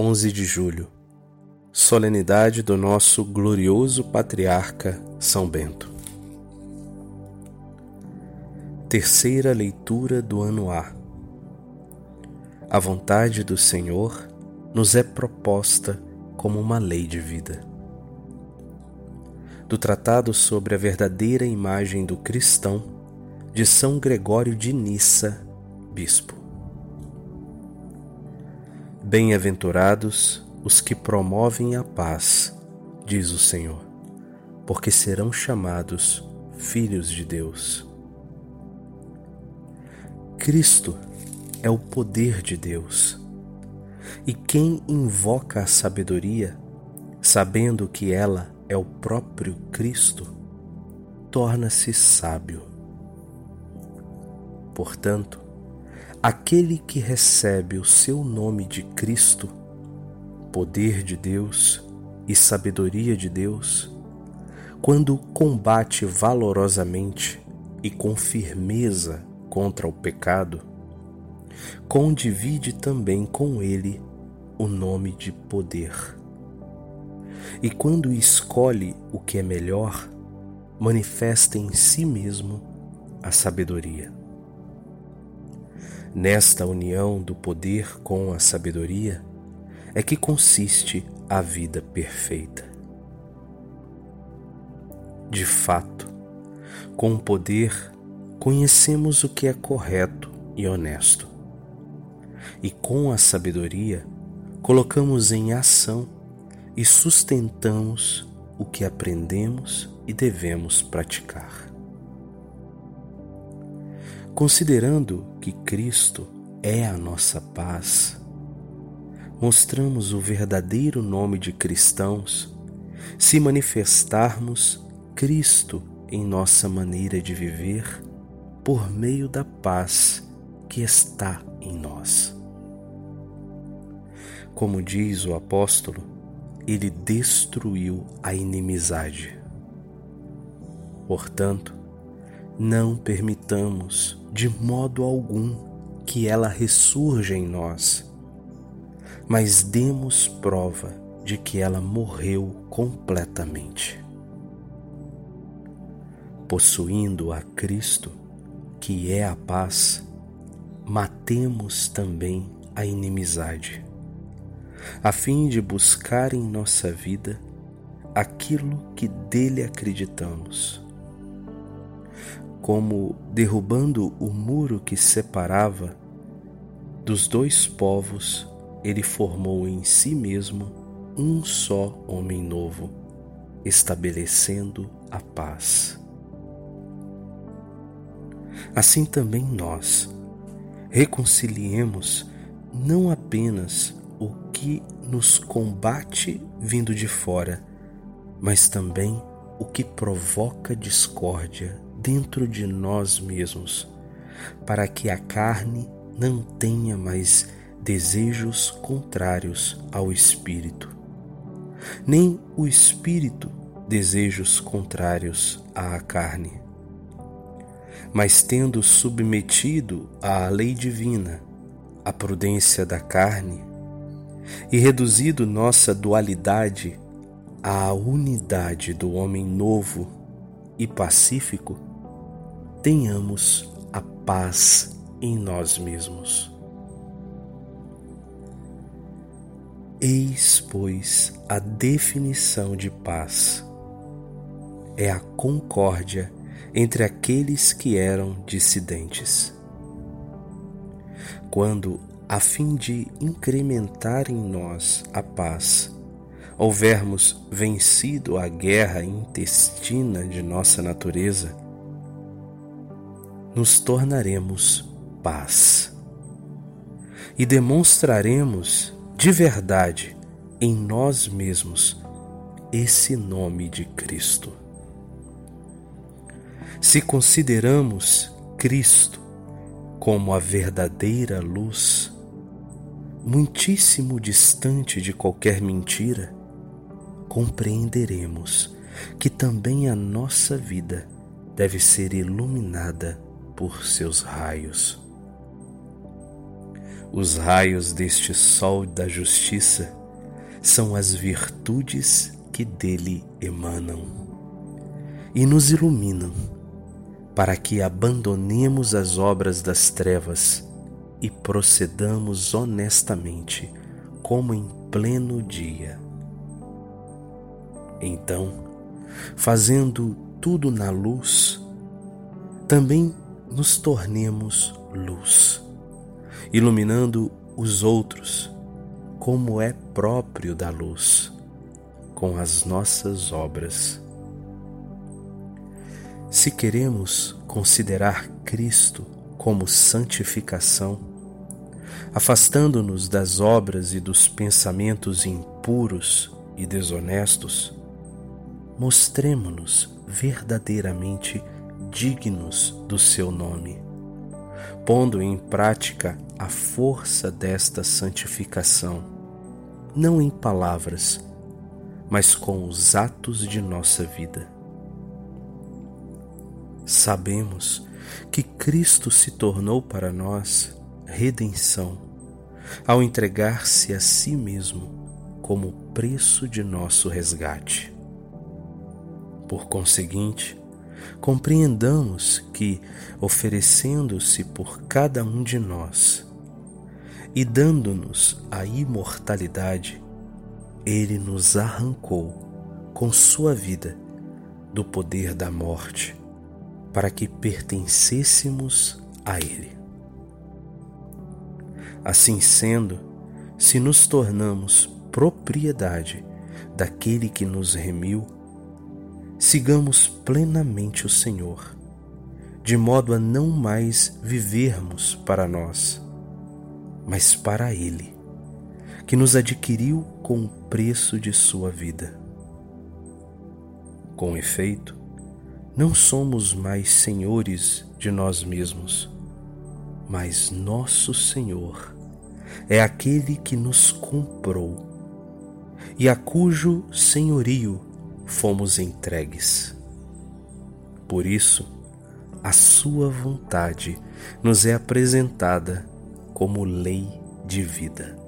11 de julho, solenidade do nosso glorioso patriarca São Bento. Terceira leitura do ano A. A vontade do Senhor nos é proposta como uma lei de vida. Do Tratado sobre a Verdadeira Imagem do Cristão, de São Gregório de Nissa, Bispo. Bem-aventurados os que promovem a paz, diz o Senhor, porque serão chamados filhos de Deus. Cristo é o poder de Deus. E quem invoca a sabedoria, sabendo que ela é o próprio Cristo, torna-se sábio. Portanto, aquele que recebe o seu nome de Cristo, poder de Deus e sabedoria de Deus, quando combate valorosamente e com firmeza contra o pecado, condivide também com ele o nome de poder. E quando escolhe o que é melhor, manifesta em si mesmo a sabedoria. Nesta união do poder com a sabedoria é que consiste a vida perfeita. De fato, com o poder conhecemos o que é correto e honesto. E com a sabedoria colocamos em ação e sustentamos o que aprendemos e devemos praticar. Considerando que Cristo é a nossa paz, mostramos o verdadeiro nome de cristãos se manifestarmos Cristo em nossa maneira de viver por meio da paz que está em nós. Como diz o apóstolo, ele destruiu a inimizade. Portanto, não permitamos de modo algum que ela ressurja em nós, mas demos prova de que ela morreu completamente. Possuindo a Cristo, que é a paz, matemos também a inimizade, a fim de buscar em nossa vida aquilo que dele acreditamos como derrubando o muro que separava dos dois povos, ele formou em si mesmo um só homem novo, estabelecendo a paz. Assim também nós reconciliemos não apenas o que nos combate vindo de fora, mas também o que provoca discórdia dentro de nós mesmos, para que a carne não tenha mais desejos contrários ao espírito, nem o espírito desejos contrários à carne. Mas tendo submetido à lei divina a prudência da carne e reduzido nossa dualidade à unidade do homem novo e pacífico, tenhamos a paz em nós mesmos. Eis, pois, a definição de paz: é a concórdia entre aqueles que eram dissidentes. Quando, a fim de incrementar em nós a paz, houvermos vencido a guerra intestina de nossa natureza, nos tornaremos paz e demonstraremos de verdade em nós mesmos esse nome de Cristo. Se consideramos Cristo como a verdadeira luz, muitíssimo distante de qualquer mentira, compreenderemos que também a nossa vida deve ser iluminada por seus raios. Os raios deste sol da justiça são as virtudes que dele emanam e nos iluminam para que abandonemos as obras das trevas e procedamos honestamente como em pleno dia. Então, fazendo tudo na luz, também nos tornemos luz, iluminando os outros, como é próprio da luz, com as nossas obras. Se queremos considerar Cristo como santificação, afastando-nos das obras e dos pensamentos impuros e desonestos, mostremo-nos verdadeiramente dignos do seu nome, pondo em prática a força desta santificação, não em palavras, mas com os atos de nossa vida. Sabemos que Cristo se tornou para nós redenção ao entregar-se a si mesmo como preço de nosso resgate. Por conseguinte, compreendamos que, oferecendo-se por cada um de nós e dando-nos a imortalidade, Ele nos arrancou com Sua vida do poder da morte, para que pertencêssemos a Ele. Assim sendo, se nos tornamos propriedade daquele que nos remiu, sigamos plenamente o Senhor, de modo a não mais vivermos para nós, mas para Ele, que nos adquiriu com o preço de Sua vida. Com efeito, não somos mais senhores de nós mesmos, mas nosso Senhor é aquele que nos comprou e a cujo senhorio fomos entregues. Por isso, a Sua vontade nos é apresentada como lei de vida.